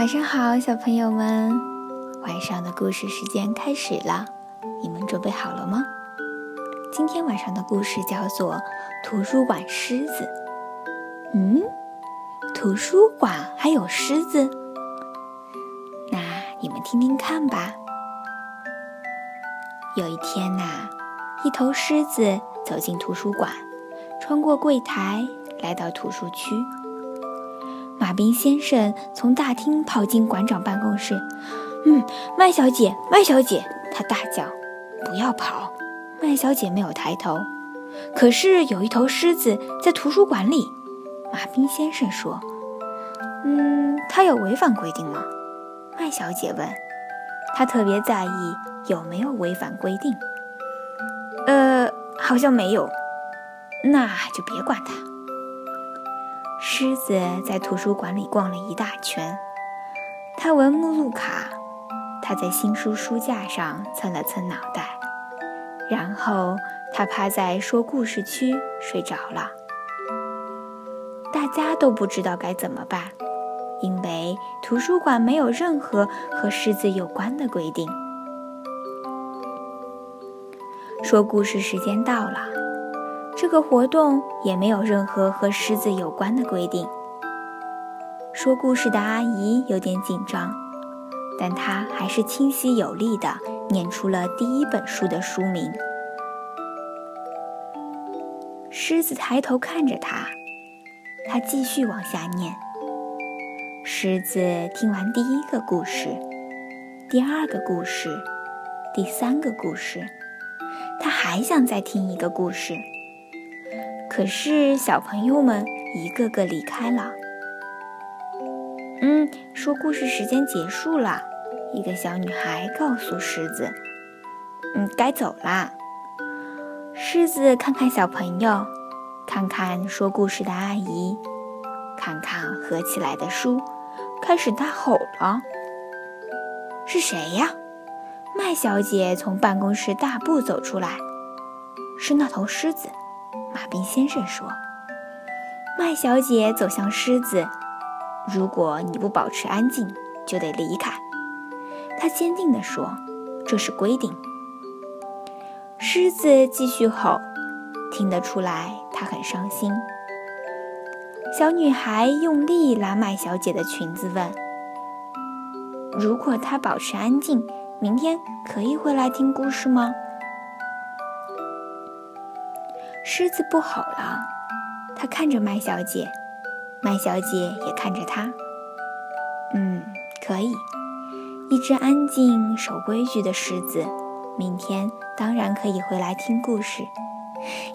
晚上好，小朋友们，晚上的故事时间开始了，你们准备好了吗？今天晚上的故事叫做《图书馆狮子》。嗯，图书馆还有狮子？那你们听听看吧。有一天呐，一头狮子走进图书馆，穿过柜台，来到图书区。马彬先生从大厅跑进馆长办公室。“嗯，麦小姐，麦小姐！”他大叫。“不要跑！”麦小姐没有抬头。“可是有一头狮子在图书馆里。”马彬先生说。“嗯，他有违反规定吗？”麦小姐问。他特别在意有没有违反规定。“呃，好像没有。”那就别管他。狮子在图书馆里逛了一大圈，他闻目录卡，他在新书书架上蹭了蹭脑袋，然后他趴在说故事区睡着了。大家都不知道该怎么办，因为图书馆没有任何和狮子有关的规定。说故事时间到了。这个活动也没有任何和狮子有关的规定。说故事的阿姨有点紧张，但她还是清晰有力地念出了第一本书的书名。狮子抬头看着她，她继续往下念。狮子听完第一个故事，第二个故事，第三个故事，他还想再听一个故事。可是小朋友们一个个离开了。嗯，说故事时间结束了。一个小女孩告诉狮子：“嗯，该走啦。”狮子看看小朋友，看看说故事的阿姨，看看合起来的书，开始大吼了：“是谁呀？”麦小姐从办公室大步走出来：“是那头狮子。”马彬先生说：“麦小姐走向狮子，如果你不保持安静，就得离开。”她坚定地说：“这是规定。”狮子继续吼，听得出来它很伤心。小女孩用力拉麦小姐的裙子，问：“如果她保持安静，明天可以回来听故事吗？”狮子不吼了，它看着麦小姐，麦小姐也看着它。嗯，可以。一只安静、守规矩的狮子，明天当然可以回来听故事。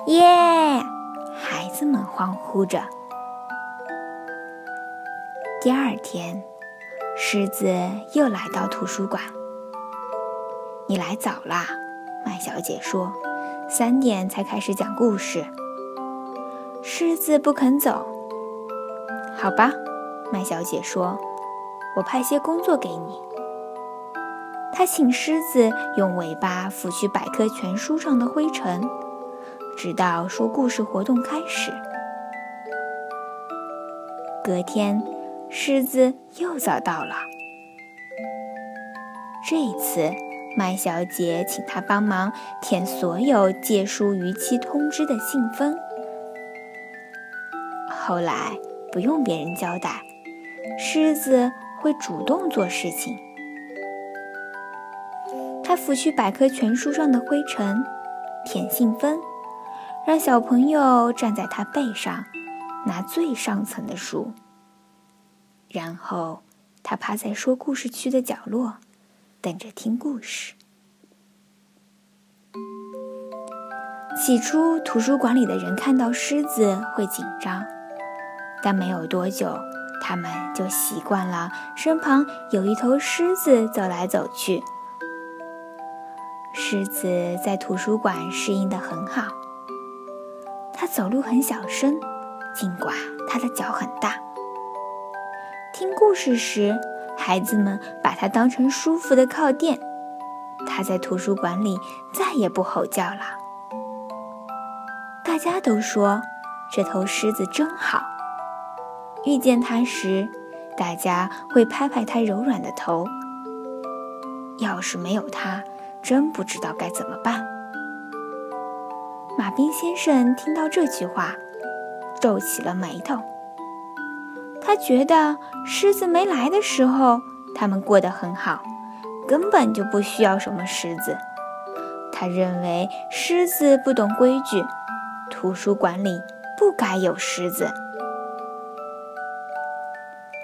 耶！孩子们欢呼着。第二天，狮子又来到图书馆。你来早啦，麦小姐说。三点才开始讲故事。狮子不肯走。好吧，麦小姐说：“我派些工作给你。”她请狮子用尾巴拂去百科全书上的灰尘，直到说故事活动开始。隔天，狮子又早到了。这一次。麦小姐请他帮忙填所有借书逾期通知的信封。后来不用别人交代，狮子会主动做事情。他拂去百科全书上的灰尘，舔信封，让小朋友站在他背上，拿最上层的书。然后他趴在说故事区的角落。等着听故事。起初，图书馆里的人看到狮子会紧张，但没有多久，他们就习惯了身旁有一头狮子走来走去。狮子在图书馆适应得很好，它走路很小声，尽管它的脚很大。听故事时。孩子们把它当成舒服的靠垫，它在图书馆里再也不吼叫了。大家都说这头狮子真好。遇见它时，大家会拍拍它柔软的头。要是没有它，真不知道该怎么办。马兵先生听到这句话，皱起了眉头。他觉得狮子没来的时候，他们过得很好，根本就不需要什么狮子。他认为狮子不懂规矩，图书馆里不该有狮子。